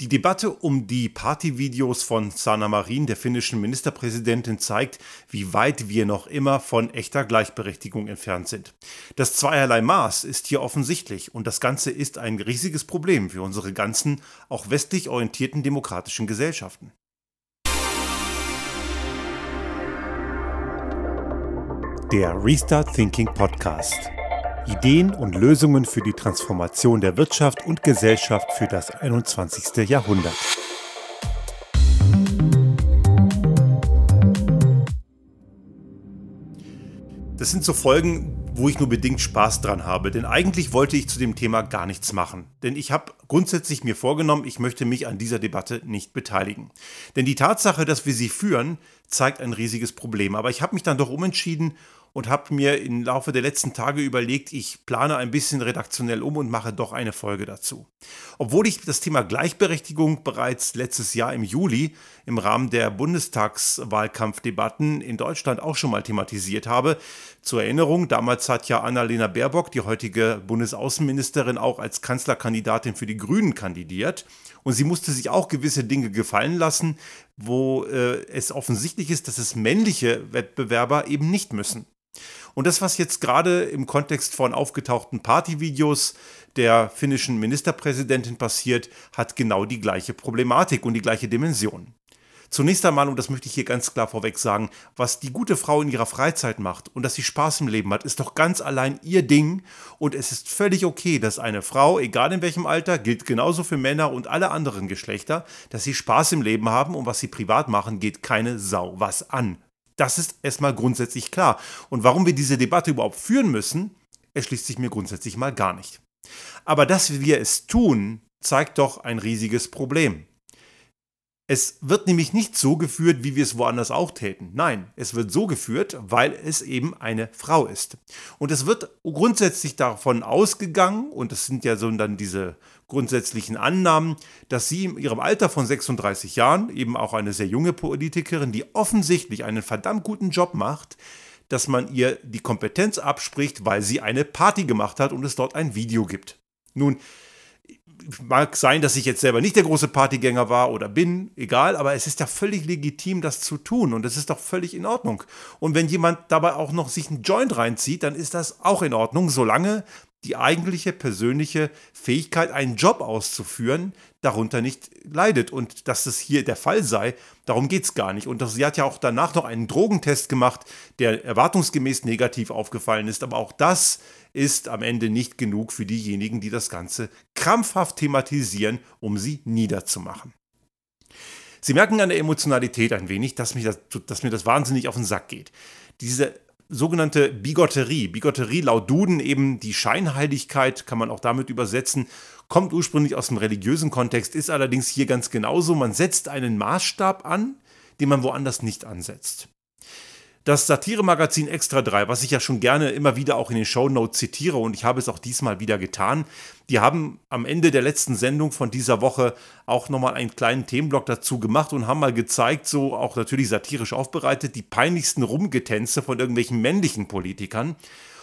Die Debatte um die Partyvideos von Sanna Marin, der finnischen Ministerpräsidentin, zeigt, wie weit wir noch immer von echter Gleichberechtigung entfernt sind. Das zweierlei Maß ist hier offensichtlich und das Ganze ist ein riesiges Problem für unsere ganzen, auch westlich orientierten demokratischen Gesellschaften. Der Restart Thinking Podcast. Ideen und Lösungen für die Transformation der Wirtschaft und Gesellschaft für das 21. Jahrhundert. Das sind so Folgen, wo ich nur bedingt Spaß dran habe, denn eigentlich wollte ich zu dem Thema gar nichts machen. Denn ich habe grundsätzlich mir vorgenommen, ich möchte mich an dieser Debatte nicht beteiligen. Denn die Tatsache, dass wir sie führen, zeigt ein riesiges Problem. Aber ich habe mich dann doch umentschieden und habe mir im Laufe der letzten Tage überlegt, ich plane ein bisschen redaktionell um und mache doch eine Folge dazu. Obwohl ich das Thema Gleichberechtigung bereits letztes Jahr im Juli im Rahmen der Bundestagswahlkampfdebatten in Deutschland auch schon mal thematisiert habe. Zur Erinnerung, damals hat ja Annalena Baerbock, die heutige Bundesaußenministerin, auch als Kanzlerkandidatin für die Grünen kandidiert. Und sie musste sich auch gewisse Dinge gefallen lassen, wo äh, es offensichtlich ist, dass es männliche Wettbewerber eben nicht müssen. Und das, was jetzt gerade im Kontext von aufgetauchten Partyvideos der finnischen Ministerpräsidentin passiert, hat genau die gleiche Problematik und die gleiche Dimension. Zunächst einmal, und das möchte ich hier ganz klar vorweg sagen, was die gute Frau in ihrer Freizeit macht und dass sie Spaß im Leben hat, ist doch ganz allein ihr Ding. Und es ist völlig okay, dass eine Frau, egal in welchem Alter, gilt genauso für Männer und alle anderen Geschlechter, dass sie Spaß im Leben haben und was sie privat machen, geht keine Sau was an. Das ist erstmal grundsätzlich klar. Und warum wir diese Debatte überhaupt führen müssen, erschließt sich mir grundsätzlich mal gar nicht. Aber dass wir es tun, zeigt doch ein riesiges Problem. Es wird nämlich nicht so geführt, wie wir es woanders auch täten. Nein, es wird so geführt, weil es eben eine Frau ist. Und es wird grundsätzlich davon ausgegangen, und das sind ja so dann diese grundsätzlichen Annahmen, dass sie in ihrem Alter von 36 Jahren, eben auch eine sehr junge Politikerin, die offensichtlich einen verdammt guten Job macht, dass man ihr die Kompetenz abspricht, weil sie eine Party gemacht hat und es dort ein Video gibt. Nun, mag sein, dass ich jetzt selber nicht der große Partygänger war oder bin, egal, aber es ist ja völlig legitim, das zu tun und es ist doch völlig in Ordnung. Und wenn jemand dabei auch noch sich einen Joint reinzieht, dann ist das auch in Ordnung, solange die eigentliche persönliche Fähigkeit, einen Job auszuführen, darunter nicht leidet. Und dass das hier der Fall sei, darum geht es gar nicht. Und sie hat ja auch danach noch einen Drogentest gemacht, der erwartungsgemäß negativ aufgefallen ist. Aber auch das ist am Ende nicht genug für diejenigen, die das Ganze krampfhaft thematisieren, um sie niederzumachen. Sie merken an der Emotionalität ein wenig, dass, mich das, dass mir das wahnsinnig auf den Sack geht. Diese sogenannte Bigotterie. Bigotterie laut Duden eben die Scheinheiligkeit, kann man auch damit übersetzen, kommt ursprünglich aus dem religiösen Kontext, ist allerdings hier ganz genauso. Man setzt einen Maßstab an, den man woanders nicht ansetzt. Das Satiremagazin Extra 3, was ich ja schon gerne immer wieder auch in den Show Notes zitiere und ich habe es auch diesmal wieder getan, die haben am Ende der letzten Sendung von dieser Woche auch nochmal einen kleinen Themenblock dazu gemacht und haben mal gezeigt, so auch natürlich satirisch aufbereitet, die peinlichsten Rumgetänze von irgendwelchen männlichen Politikern.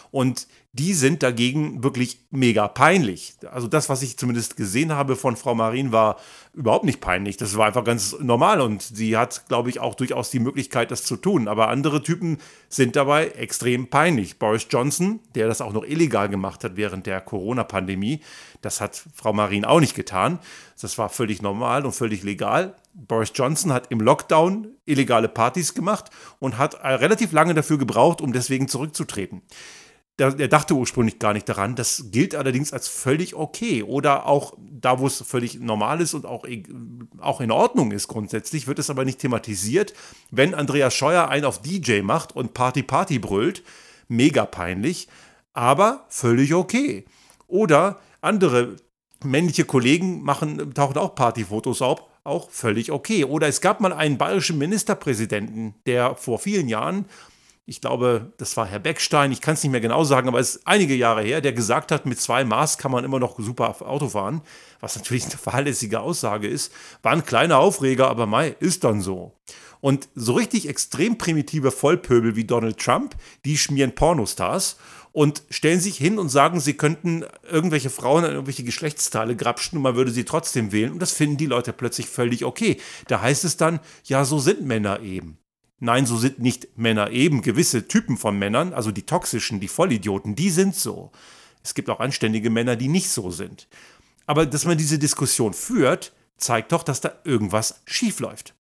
Und die sind dagegen wirklich mega peinlich. Also das, was ich zumindest gesehen habe von Frau Marin, war überhaupt nicht peinlich. Das war einfach ganz normal und sie hat, glaube ich, auch durchaus die Möglichkeit, das zu tun. Aber andere Typen sind dabei extrem peinlich. Boris Johnson, der das auch noch illegal gemacht hat während der Corona-Pandemie, das hat Frau Marin auch nicht getan. Das war völlig normal und völlig legal. Boris Johnson hat im Lockdown illegale Partys gemacht und hat relativ lange dafür gebraucht, um deswegen zurückzutreten. Der, der, dachte ursprünglich gar nicht daran. Das gilt allerdings als völlig okay. Oder auch da, wo es völlig normal ist und auch, auch in Ordnung ist grundsätzlich, wird es aber nicht thematisiert. Wenn Andreas Scheuer einen auf DJ macht und Party Party brüllt, mega peinlich, aber völlig okay. Oder andere männliche Kollegen machen, tauchen auch Partyfotos auf, auch völlig okay. Oder es gab mal einen bayerischen Ministerpräsidenten, der vor vielen Jahren ich glaube, das war Herr Beckstein, ich kann es nicht mehr genau sagen, aber es ist einige Jahre her, der gesagt hat, mit zwei Maß kann man immer noch super Auto fahren, was natürlich eine fahrlässige Aussage ist. War ein kleiner Aufreger, aber Mai ist dann so. Und so richtig extrem primitive Vollpöbel wie Donald Trump, die schmieren Pornostars und stellen sich hin und sagen, sie könnten irgendwelche Frauen an irgendwelche Geschlechtsteile grapschen und man würde sie trotzdem wählen. Und das finden die Leute plötzlich völlig okay. Da heißt es dann, ja, so sind Männer eben. Nein, so sind nicht Männer eben. Gewisse Typen von Männern, also die toxischen, die Vollidioten, die sind so. Es gibt auch anständige Männer, die nicht so sind. Aber dass man diese Diskussion führt, zeigt doch, dass da irgendwas schiefläuft.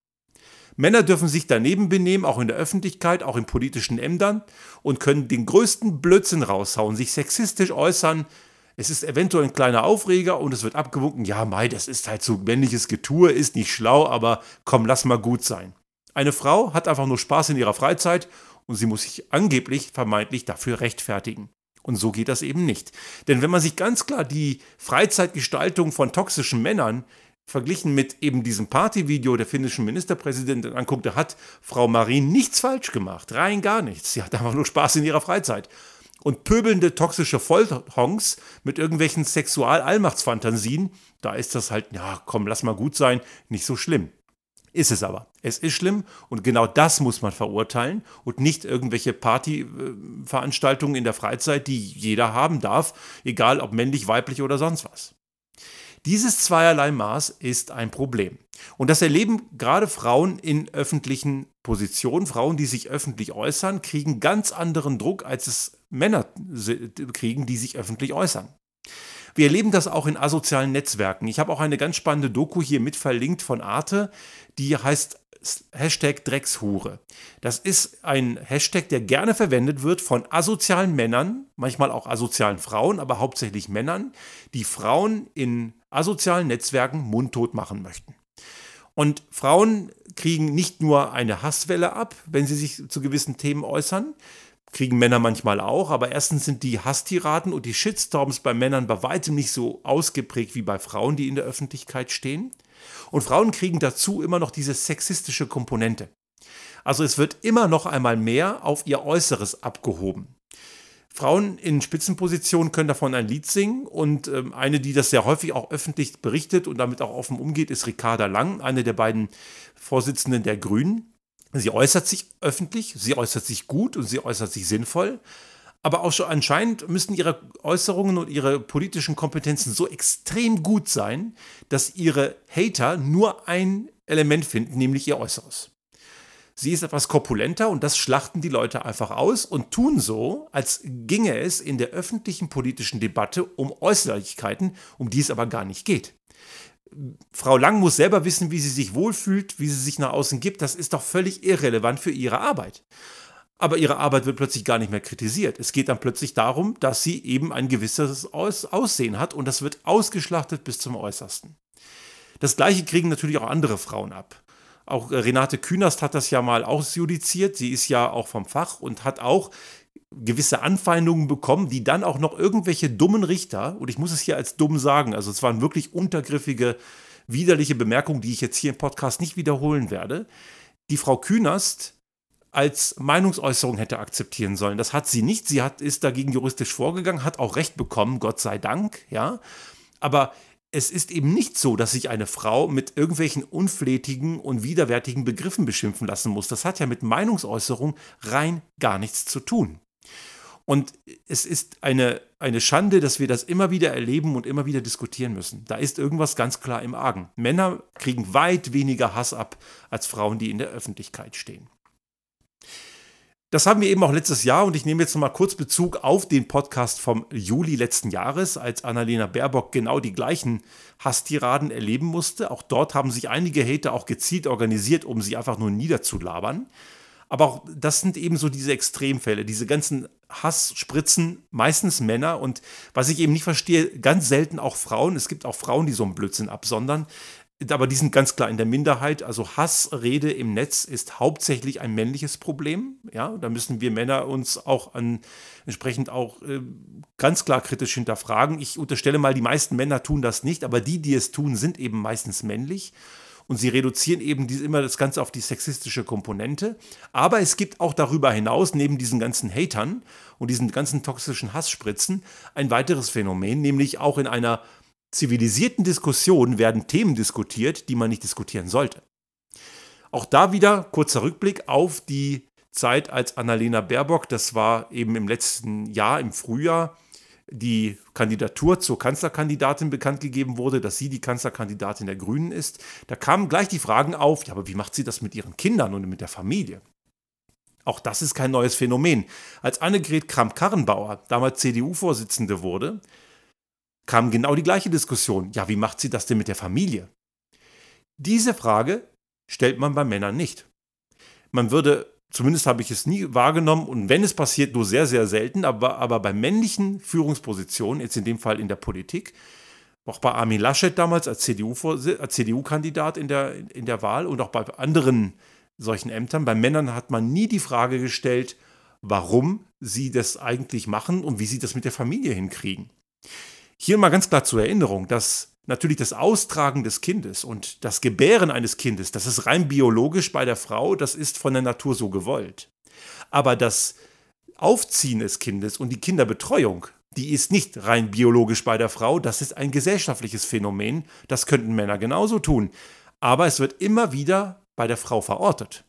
Männer dürfen sich daneben benehmen, auch in der Öffentlichkeit, auch in politischen Ämtern und können den größten Blödsinn raushauen, sich sexistisch äußern. Es ist eventuell ein kleiner Aufreger und es wird abgewunken, ja, Mai, das ist halt so männliches Getue, ist nicht schlau, aber komm, lass mal gut sein. Eine Frau hat einfach nur Spaß in ihrer Freizeit und sie muss sich angeblich vermeintlich dafür rechtfertigen. Und so geht das eben nicht. Denn wenn man sich ganz klar die Freizeitgestaltung von toxischen Männern verglichen mit eben diesem Partyvideo der finnischen Ministerpräsidentin anguckt, da hat Frau Marin nichts falsch gemacht, rein gar nichts. Sie hat einfach nur Spaß in ihrer Freizeit. Und pöbelnde toxische Vollhongs mit irgendwelchen Sexual-Allmachtsfantasien, da ist das halt, ja, komm, lass mal gut sein, nicht so schlimm. Ist es aber. Es ist schlimm und genau das muss man verurteilen und nicht irgendwelche Partyveranstaltungen in der Freizeit, die jeder haben darf, egal ob männlich, weiblich oder sonst was. Dieses zweierlei Maß ist ein Problem. Und das erleben gerade Frauen in öffentlichen Positionen. Frauen, die sich öffentlich äußern, kriegen ganz anderen Druck, als es Männer kriegen, die sich öffentlich äußern. Wir erleben das auch in asozialen Netzwerken. Ich habe auch eine ganz spannende Doku hier mit verlinkt von Arte, die heißt Hashtag Dreckshure. Das ist ein Hashtag, der gerne verwendet wird von asozialen Männern, manchmal auch asozialen Frauen, aber hauptsächlich Männern, die Frauen in asozialen Netzwerken mundtot machen möchten. Und Frauen kriegen nicht nur eine Hasswelle ab, wenn sie sich zu gewissen Themen äußern, kriegen Männer manchmal auch, aber erstens sind die Hasstiraden und die Shitstorms bei Männern bei weitem nicht so ausgeprägt wie bei Frauen, die in der Öffentlichkeit stehen. Und Frauen kriegen dazu immer noch diese sexistische Komponente. Also es wird immer noch einmal mehr auf ihr Äußeres abgehoben. Frauen in Spitzenpositionen können davon ein Lied singen und ähm, eine, die das sehr häufig auch öffentlich berichtet und damit auch offen umgeht, ist Ricarda Lang, eine der beiden Vorsitzenden der Grünen. Sie äußert sich öffentlich, sie äußert sich gut und sie äußert sich sinnvoll, aber auch schon anscheinend müssen ihre Äußerungen und ihre politischen Kompetenzen so extrem gut sein, dass ihre Hater nur ein Element finden, nämlich ihr Äußeres. Sie ist etwas korpulenter und das schlachten die Leute einfach aus und tun so, als ginge es in der öffentlichen politischen Debatte um Äußerlichkeiten, um die es aber gar nicht geht. Frau Lang muss selber wissen, wie sie sich wohlfühlt, wie sie sich nach außen gibt. Das ist doch völlig irrelevant für ihre Arbeit. Aber ihre Arbeit wird plötzlich gar nicht mehr kritisiert. Es geht dann plötzlich darum, dass sie eben ein gewisses Aussehen hat und das wird ausgeschlachtet bis zum Äußersten. Das gleiche kriegen natürlich auch andere Frauen ab. Auch äh, Renate Künast hat das ja mal ausjudiziert. Sie ist ja auch vom Fach und hat auch gewisse Anfeindungen bekommen, die dann auch noch irgendwelche dummen Richter, und ich muss es hier als dumm sagen, also es waren wirklich untergriffige, widerliche Bemerkungen, die ich jetzt hier im Podcast nicht wiederholen werde, die Frau Künast als Meinungsäußerung hätte akzeptieren sollen. Das hat sie nicht. Sie hat, ist dagegen juristisch vorgegangen, hat auch Recht bekommen, Gott sei Dank, ja. Aber es ist eben nicht so, dass sich eine Frau mit irgendwelchen unflätigen und widerwärtigen Begriffen beschimpfen lassen muss. Das hat ja mit Meinungsäußerung rein gar nichts zu tun. Und es ist eine, eine Schande, dass wir das immer wieder erleben und immer wieder diskutieren müssen. Da ist irgendwas ganz klar im Argen. Männer kriegen weit weniger Hass ab als Frauen, die in der Öffentlichkeit stehen. Das haben wir eben auch letztes Jahr und ich nehme jetzt nochmal kurz Bezug auf den Podcast vom Juli letzten Jahres, als Annalena Baerbock genau die gleichen Hasstiraden erleben musste. Auch dort haben sich einige Hater auch gezielt organisiert, um sie einfach nur niederzulabern. Aber auch das sind eben so diese Extremfälle, diese ganzen Hassspritzen, meistens Männer und was ich eben nicht verstehe, ganz selten auch Frauen. Es gibt auch Frauen, die so einen Blödsinn absondern aber die sind ganz klar in der Minderheit. Also Hassrede im Netz ist hauptsächlich ein männliches Problem. Ja, da müssen wir Männer uns auch an, entsprechend auch äh, ganz klar kritisch hinterfragen. Ich unterstelle mal, die meisten Männer tun das nicht, aber die, die es tun, sind eben meistens männlich. Und sie reduzieren eben die, immer das Ganze auf die sexistische Komponente. Aber es gibt auch darüber hinaus, neben diesen ganzen Hatern und diesen ganzen toxischen Hassspritzen, ein weiteres Phänomen, nämlich auch in einer zivilisierten Diskussionen werden Themen diskutiert, die man nicht diskutieren sollte. Auch da wieder kurzer Rückblick auf die Zeit, als Annalena Baerbock, das war eben im letzten Jahr, im Frühjahr, die Kandidatur zur Kanzlerkandidatin bekannt gegeben wurde, dass sie die Kanzlerkandidatin der Grünen ist, da kamen gleich die Fragen auf, ja, aber wie macht sie das mit ihren Kindern und mit der Familie? Auch das ist kein neues Phänomen. Als Annegret Kramp-Karrenbauer, damals CDU-Vorsitzende wurde, kam genau die gleiche Diskussion. Ja, wie macht sie das denn mit der Familie? Diese Frage stellt man bei Männern nicht. Man würde Zumindest habe ich es nie wahrgenommen und wenn es passiert, nur sehr, sehr selten. Aber, aber bei männlichen Führungspositionen, jetzt in dem Fall in der Politik, auch bei Armin Laschet damals als CDU-Kandidat CDU in, der, in der Wahl und auch bei anderen solchen Ämtern, bei Männern hat man nie die Frage gestellt, warum sie das eigentlich machen und wie sie das mit der Familie hinkriegen. Hier mal ganz klar zur Erinnerung, dass natürlich das Austragen des Kindes und das Gebären eines Kindes, das ist rein biologisch bei der Frau, das ist von der Natur so gewollt. Aber das Aufziehen des Kindes und die Kinderbetreuung, die ist nicht rein biologisch bei der Frau, das ist ein gesellschaftliches Phänomen, das könnten Männer genauso tun. Aber es wird immer wieder bei der Frau verortet.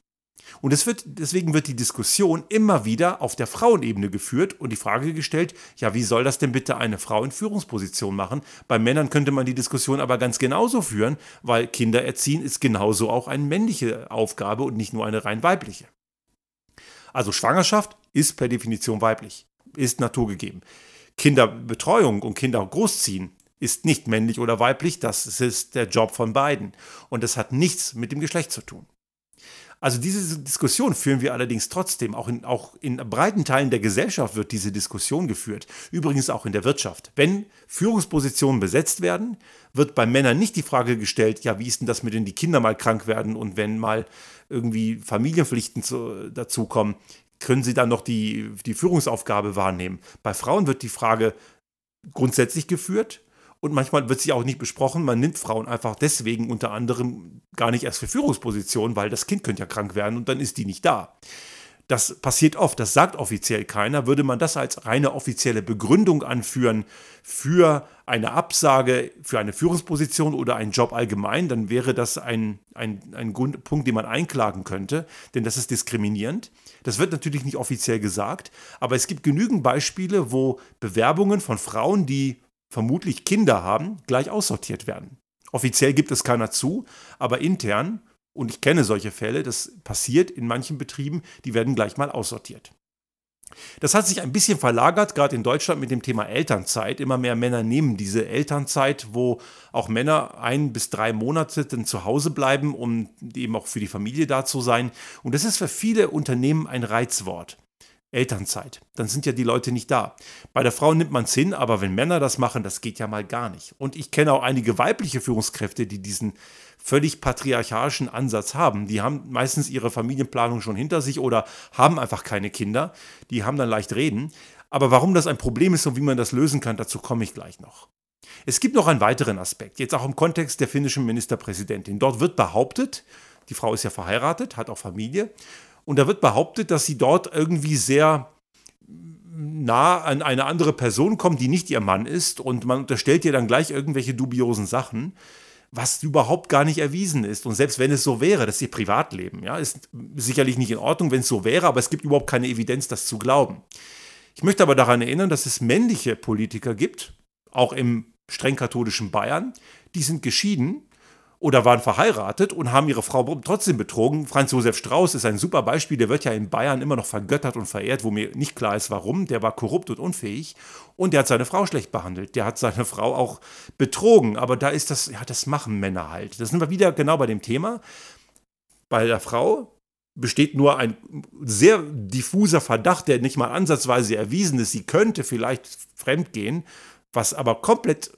Und es wird, deswegen wird die Diskussion immer wieder auf der Frauenebene geführt und die Frage gestellt, ja, wie soll das denn bitte eine Frau in Führungsposition machen? Bei Männern könnte man die Diskussion aber ganz genauso führen, weil Kinder erziehen ist genauso auch eine männliche Aufgabe und nicht nur eine rein weibliche. Also Schwangerschaft ist per Definition weiblich, ist naturgegeben. Kinderbetreuung und Kinder großziehen ist nicht männlich oder weiblich, das ist der Job von beiden. Und das hat nichts mit dem Geschlecht zu tun. Also diese Diskussion führen wir allerdings trotzdem. Auch in, auch in breiten Teilen der Gesellschaft wird diese Diskussion geführt. Übrigens auch in der Wirtschaft. Wenn Führungspositionen besetzt werden, wird bei Männern nicht die Frage gestellt, ja, wie ist denn das mit, wenn die Kinder mal krank werden und wenn mal irgendwie Familienpflichten zu, dazukommen, können sie dann noch die, die Führungsaufgabe wahrnehmen? Bei Frauen wird die Frage grundsätzlich geführt, und manchmal wird sie auch nicht besprochen. Man nimmt Frauen einfach deswegen unter anderem gar nicht erst für Führungspositionen, weil das Kind könnte ja krank werden und dann ist die nicht da. Das passiert oft, das sagt offiziell keiner. Würde man das als reine offizielle Begründung anführen für eine Absage, für eine Führungsposition oder einen Job allgemein, dann wäre das ein, ein, ein Punkt, den man einklagen könnte, denn das ist diskriminierend. Das wird natürlich nicht offiziell gesagt, aber es gibt genügend Beispiele, wo Bewerbungen von Frauen, die vermutlich Kinder haben, gleich aussortiert werden. Offiziell gibt es keiner zu, aber intern, und ich kenne solche Fälle, das passiert in manchen Betrieben, die werden gleich mal aussortiert. Das hat sich ein bisschen verlagert, gerade in Deutschland mit dem Thema Elternzeit. Immer mehr Männer nehmen diese Elternzeit, wo auch Männer ein bis drei Monate dann zu Hause bleiben, um eben auch für die Familie da zu sein. Und das ist für viele Unternehmen ein Reizwort. Elternzeit. Dann sind ja die Leute nicht da. Bei der Frau nimmt man es hin, aber wenn Männer das machen, das geht ja mal gar nicht. Und ich kenne auch einige weibliche Führungskräfte, die diesen völlig patriarchalischen Ansatz haben. Die haben meistens ihre Familienplanung schon hinter sich oder haben einfach keine Kinder. Die haben dann leicht reden. Aber warum das ein Problem ist und wie man das lösen kann, dazu komme ich gleich noch. Es gibt noch einen weiteren Aspekt, jetzt auch im Kontext der finnischen Ministerpräsidentin. Dort wird behauptet, die Frau ist ja verheiratet, hat auch Familie, und da wird behauptet, dass sie dort irgendwie sehr nah an eine andere Person kommt, die nicht ihr Mann ist. Und man unterstellt ihr dann gleich irgendwelche dubiosen Sachen, was überhaupt gar nicht erwiesen ist. Und selbst wenn es so wäre, das ist ihr Privatleben. Ja, ist sicherlich nicht in Ordnung, wenn es so wäre, aber es gibt überhaupt keine Evidenz, das zu glauben. Ich möchte aber daran erinnern, dass es männliche Politiker gibt, auch im streng katholischen Bayern, die sind geschieden oder waren verheiratet und haben ihre Frau trotzdem betrogen. Franz Josef Strauß ist ein super Beispiel, der wird ja in Bayern immer noch vergöttert und verehrt, wo mir nicht klar ist, warum. Der war korrupt und unfähig und der hat seine Frau schlecht behandelt. Der hat seine Frau auch betrogen, aber da ist das, ja, das machen Männer halt. Das sind wir wieder genau bei dem Thema. Bei der Frau besteht nur ein sehr diffuser Verdacht, der nicht mal ansatzweise erwiesen ist. Sie könnte vielleicht fremdgehen, was aber komplett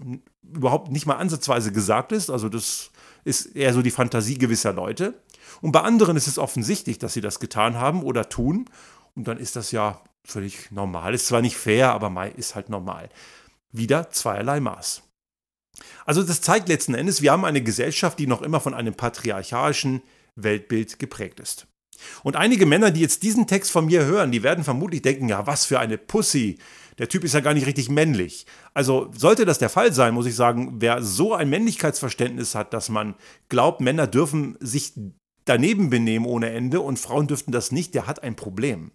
überhaupt nicht mal ansatzweise gesagt ist. Also das ist eher so die Fantasie gewisser Leute. Und bei anderen ist es offensichtlich, dass sie das getan haben oder tun. Und dann ist das ja völlig normal. Ist zwar nicht fair, aber ist halt normal. Wieder zweierlei Maß. Also das zeigt letzten Endes, wir haben eine Gesellschaft, die noch immer von einem patriarchalischen Weltbild geprägt ist. Und einige Männer, die jetzt diesen Text von mir hören, die werden vermutlich denken, ja, was für eine Pussy, der Typ ist ja gar nicht richtig männlich. Also sollte das der Fall sein, muss ich sagen, wer so ein Männlichkeitsverständnis hat, dass man glaubt, Männer dürfen sich daneben benehmen ohne Ende und Frauen dürften das nicht, der hat ein Problem.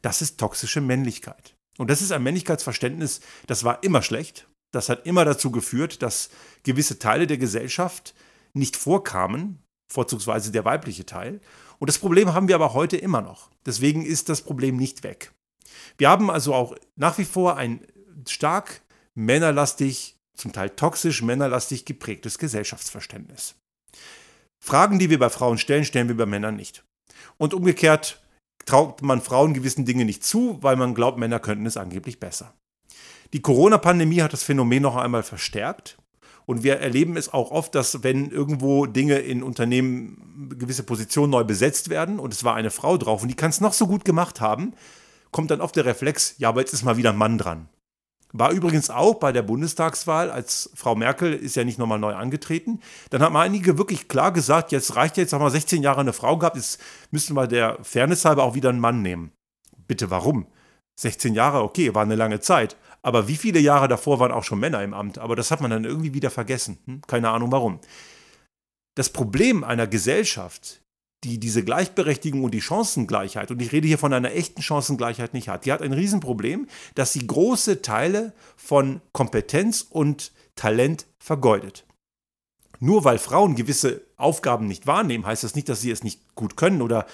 Das ist toxische Männlichkeit. Und das ist ein Männlichkeitsverständnis, das war immer schlecht. Das hat immer dazu geführt, dass gewisse Teile der Gesellschaft nicht vorkamen, vorzugsweise der weibliche Teil. Und das Problem haben wir aber heute immer noch. Deswegen ist das Problem nicht weg. Wir haben also auch nach wie vor ein stark männerlastig, zum Teil toxisch männerlastig geprägtes Gesellschaftsverständnis. Fragen, die wir bei Frauen stellen, stellen wir bei Männern nicht. Und umgekehrt traut man Frauen gewissen Dinge nicht zu, weil man glaubt, Männer könnten es angeblich besser. Die Corona-Pandemie hat das Phänomen noch einmal verstärkt. Und wir erleben es auch oft, dass wenn irgendwo Dinge in Unternehmen, gewisse Positionen neu besetzt werden und es war eine Frau drauf und die kann es noch so gut gemacht haben, kommt dann oft der Reflex, ja, aber jetzt ist mal wieder ein Mann dran. War übrigens auch bei der Bundestagswahl, als Frau Merkel ist ja nicht nochmal neu angetreten. Dann haben einige wirklich klar gesagt, jetzt reicht jetzt, haben wir 16 Jahre eine Frau gehabt, jetzt müssten wir der Fairness halber auch wieder einen Mann nehmen. Bitte warum? 16 Jahre, okay, war eine lange Zeit. Aber wie viele Jahre davor waren auch schon Männer im Amt? Aber das hat man dann irgendwie wieder vergessen. Hm? Keine Ahnung warum. Das Problem einer Gesellschaft, die diese Gleichberechtigung und die Chancengleichheit, und ich rede hier von einer echten Chancengleichheit nicht hat, die hat ein Riesenproblem, dass sie große Teile von Kompetenz und Talent vergeudet. Nur weil Frauen gewisse Aufgaben nicht wahrnehmen, heißt das nicht, dass sie es nicht gut können oder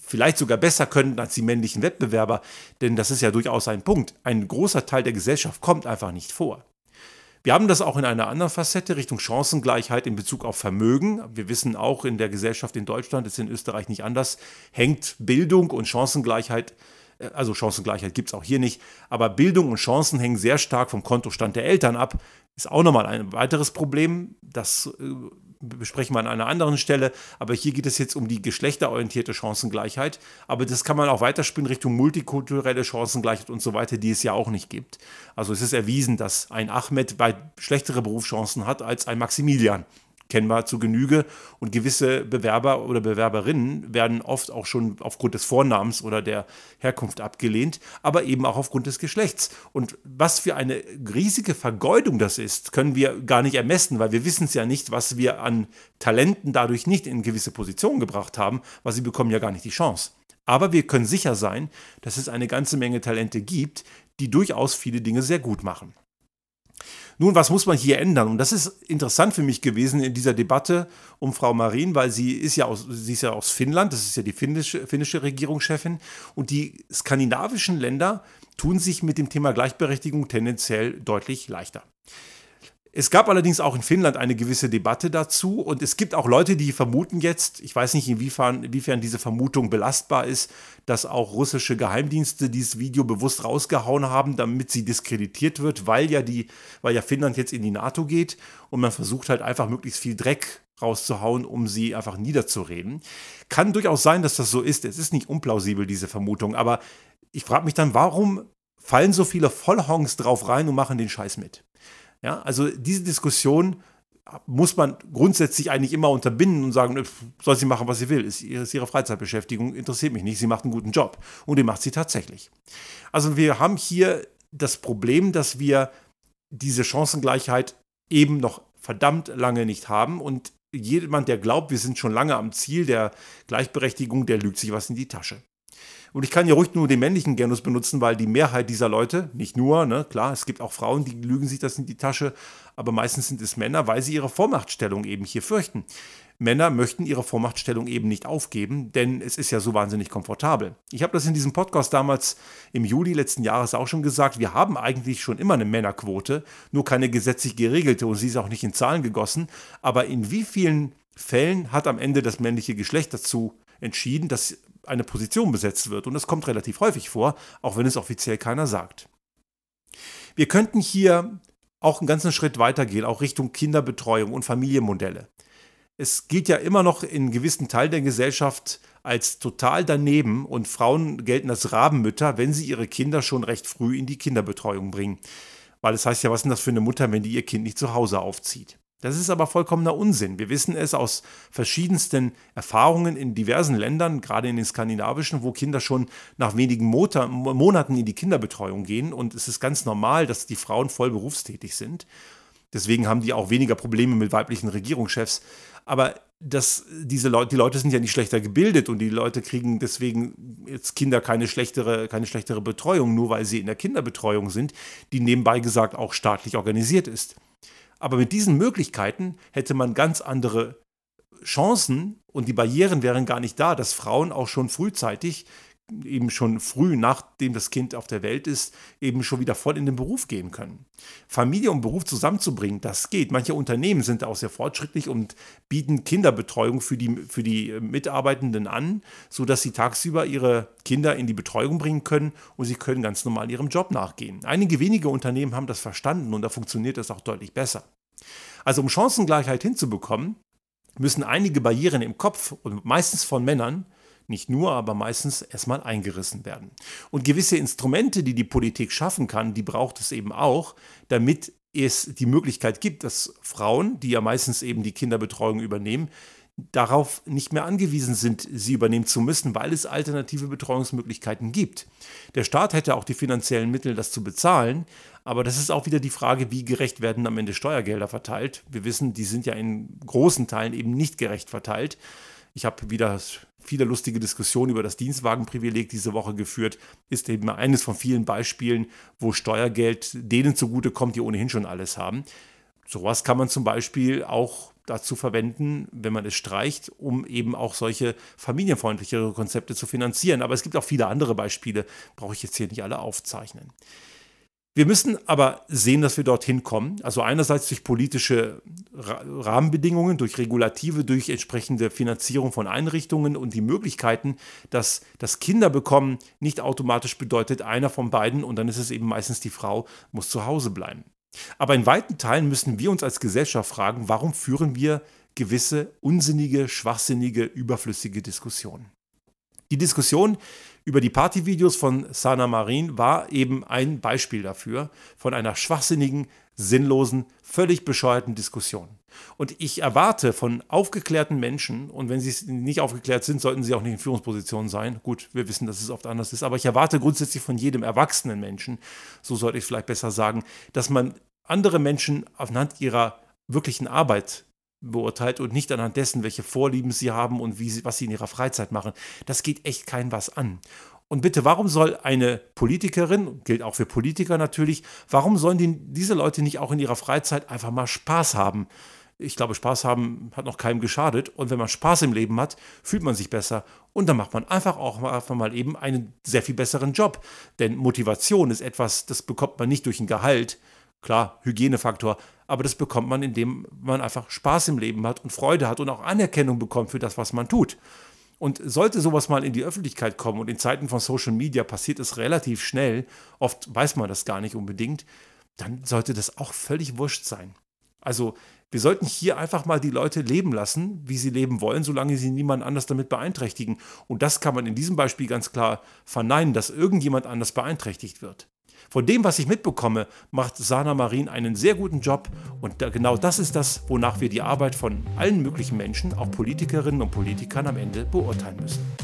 vielleicht sogar besser können als die männlichen Wettbewerber, denn das ist ja durchaus ein Punkt. Ein großer Teil der Gesellschaft kommt einfach nicht vor. Wir haben das auch in einer anderen Facette Richtung Chancengleichheit in Bezug auf Vermögen. Wir wissen auch in der Gesellschaft in Deutschland, ist in Österreich nicht anders, hängt Bildung und Chancengleichheit äh, also Chancengleichheit gibt es auch hier nicht, aber Bildung und Chancen hängen sehr stark vom Kontostand der Eltern ab. Ist auch nochmal ein weiteres Problem. Das äh, besprechen wir an einer anderen Stelle. Aber hier geht es jetzt um die geschlechterorientierte Chancengleichheit. Aber das kann man auch weiterspielen Richtung multikulturelle Chancengleichheit und so weiter, die es ja auch nicht gibt. Also es ist erwiesen, dass ein Ahmed bei schlechtere Berufschancen hat als ein Maximilian kennen wir zu Genüge. Und gewisse Bewerber oder Bewerberinnen werden oft auch schon aufgrund des Vornamens oder der Herkunft abgelehnt, aber eben auch aufgrund des Geschlechts. Und was für eine riesige Vergeudung das ist, können wir gar nicht ermessen, weil wir wissen es ja nicht, was wir an Talenten dadurch nicht in gewisse Positionen gebracht haben, weil sie bekommen ja gar nicht die Chance. Aber wir können sicher sein, dass es eine ganze Menge Talente gibt, die durchaus viele Dinge sehr gut machen. Nun, was muss man hier ändern? Und das ist interessant für mich gewesen in dieser Debatte um Frau Marin, weil sie ist ja aus, sie ist ja aus Finnland, das ist ja die finnische, finnische Regierungschefin. Und die skandinavischen Länder tun sich mit dem Thema Gleichberechtigung tendenziell deutlich leichter. Es gab allerdings auch in Finnland eine gewisse Debatte dazu und es gibt auch Leute, die vermuten jetzt, ich weiß nicht inwiefern, inwiefern diese Vermutung belastbar ist, dass auch russische Geheimdienste dieses Video bewusst rausgehauen haben, damit sie diskreditiert wird, weil ja die, weil ja Finnland jetzt in die NATO geht und man versucht halt einfach möglichst viel Dreck rauszuhauen, um sie einfach niederzureden. Kann durchaus sein, dass das so ist. Es ist nicht unplausibel, diese Vermutung, aber ich frage mich dann, warum fallen so viele Vollhongs drauf rein und machen den Scheiß mit? Ja, also diese Diskussion muss man grundsätzlich eigentlich immer unterbinden und sagen, soll sie machen, was sie will, ist, ist ihre Freizeitbeschäftigung, interessiert mich nicht, sie macht einen guten Job. Und den macht sie tatsächlich. Also wir haben hier das Problem, dass wir diese Chancengleichheit eben noch verdammt lange nicht haben und jemand, der glaubt, wir sind schon lange am Ziel der Gleichberechtigung, der lügt sich was in die Tasche. Und ich kann ja ruhig nur den männlichen Genus benutzen, weil die Mehrheit dieser Leute, nicht nur, ne, klar, es gibt auch Frauen, die lügen sich das in die Tasche, aber meistens sind es Männer, weil sie ihre Vormachtstellung eben hier fürchten. Männer möchten ihre Vormachtstellung eben nicht aufgeben, denn es ist ja so wahnsinnig komfortabel. Ich habe das in diesem Podcast damals im Juli letzten Jahres auch schon gesagt. Wir haben eigentlich schon immer eine Männerquote, nur keine gesetzlich geregelte und sie ist auch nicht in Zahlen gegossen. Aber in wie vielen Fällen hat am Ende das männliche Geschlecht dazu entschieden, dass eine Position besetzt wird. Und das kommt relativ häufig vor, auch wenn es offiziell keiner sagt. Wir könnten hier auch einen ganzen Schritt weitergehen, auch Richtung Kinderbetreuung und Familienmodelle. Es gilt ja immer noch in gewissen Teilen der Gesellschaft als total daneben und Frauen gelten als Rabenmütter, wenn sie ihre Kinder schon recht früh in die Kinderbetreuung bringen. Weil es das heißt ja, was ist denn das für eine Mutter, wenn die ihr Kind nicht zu Hause aufzieht? Das ist aber vollkommener Unsinn. Wir wissen es aus verschiedensten Erfahrungen in diversen Ländern, gerade in den skandinavischen, wo Kinder schon nach wenigen Monaten in die Kinderbetreuung gehen. Und es ist ganz normal, dass die Frauen voll berufstätig sind. Deswegen haben die auch weniger Probleme mit weiblichen Regierungschefs. Aber das, diese Leute, die Leute sind ja nicht schlechter gebildet und die Leute kriegen deswegen jetzt Kinder keine schlechtere, keine schlechtere Betreuung, nur weil sie in der Kinderbetreuung sind, die nebenbei gesagt auch staatlich organisiert ist. Aber mit diesen Möglichkeiten hätte man ganz andere Chancen und die Barrieren wären gar nicht da, dass Frauen auch schon frühzeitig eben schon früh, nachdem das Kind auf der Welt ist, eben schon wieder voll in den Beruf gehen können. Familie und Beruf zusammenzubringen, das geht. Manche Unternehmen sind auch sehr fortschrittlich und bieten Kinderbetreuung für die, für die Mitarbeitenden an, sodass sie tagsüber ihre Kinder in die Betreuung bringen können und sie können ganz normal ihrem Job nachgehen. Einige wenige Unternehmen haben das verstanden und da funktioniert das auch deutlich besser. Also um Chancengleichheit hinzubekommen, müssen einige Barrieren im Kopf und meistens von Männern nicht nur, aber meistens erstmal eingerissen werden. Und gewisse Instrumente, die die Politik schaffen kann, die braucht es eben auch, damit es die Möglichkeit gibt, dass Frauen, die ja meistens eben die Kinderbetreuung übernehmen, darauf nicht mehr angewiesen sind, sie übernehmen zu müssen, weil es alternative Betreuungsmöglichkeiten gibt. Der Staat hätte auch die finanziellen Mittel, das zu bezahlen, aber das ist auch wieder die Frage, wie gerecht werden am Ende Steuergelder verteilt. Wir wissen, die sind ja in großen Teilen eben nicht gerecht verteilt. Ich habe wieder viele lustige Diskussionen über das Dienstwagenprivileg diese Woche geführt, ist eben eines von vielen Beispielen, wo Steuergeld denen zugutekommt, die ohnehin schon alles haben. Sowas kann man zum Beispiel auch dazu verwenden, wenn man es streicht, um eben auch solche familienfreundlichere Konzepte zu finanzieren. Aber es gibt auch viele andere Beispiele, brauche ich jetzt hier nicht alle aufzeichnen. Wir müssen aber sehen, dass wir dorthin kommen. Also einerseits durch politische Rahmenbedingungen, durch Regulative, durch entsprechende Finanzierung von Einrichtungen und die Möglichkeiten, dass das Kinderbekommen nicht automatisch bedeutet, einer von beiden, und dann ist es eben meistens die Frau, muss zu Hause bleiben. Aber in weiten Teilen müssen wir uns als Gesellschaft fragen, warum führen wir gewisse unsinnige, schwachsinnige, überflüssige Diskussionen. Die Diskussion über die Partyvideos von Sana Marin war eben ein Beispiel dafür, von einer schwachsinnigen, sinnlosen, völlig bescheuerten Diskussion. Und ich erwarte von aufgeklärten Menschen, und wenn sie nicht aufgeklärt sind, sollten sie auch nicht in Führungspositionen sein. Gut, wir wissen, dass es oft anders ist, aber ich erwarte grundsätzlich von jedem erwachsenen Menschen, so sollte ich vielleicht besser sagen, dass man andere Menschen anhand ihrer wirklichen Arbeit beurteilt und nicht anhand dessen, welche Vorlieben sie haben und wie sie, was sie in ihrer Freizeit machen. Das geht echt kein was an. Und bitte, warum soll eine Politikerin, gilt auch für Politiker natürlich, warum sollen die, diese Leute nicht auch in ihrer Freizeit einfach mal Spaß haben? Ich glaube, Spaß haben hat noch keinem geschadet. Und wenn man Spaß im Leben hat, fühlt man sich besser. Und dann macht man einfach auch einfach mal eben einen sehr viel besseren Job. Denn Motivation ist etwas, das bekommt man nicht durch ein Gehalt, Klar, Hygienefaktor, aber das bekommt man, indem man einfach Spaß im Leben hat und Freude hat und auch Anerkennung bekommt für das, was man tut. Und sollte sowas mal in die Öffentlichkeit kommen und in Zeiten von Social Media passiert es relativ schnell, oft weiß man das gar nicht unbedingt, dann sollte das auch völlig wurscht sein. Also wir sollten hier einfach mal die Leute leben lassen, wie sie leben wollen, solange sie niemand anders damit beeinträchtigen. Und das kann man in diesem Beispiel ganz klar verneinen, dass irgendjemand anders beeinträchtigt wird. Von dem, was ich mitbekomme, macht Sana Marin einen sehr guten Job und genau das ist das, wonach wir die Arbeit von allen möglichen Menschen, auch Politikerinnen und Politikern am Ende beurteilen müssen.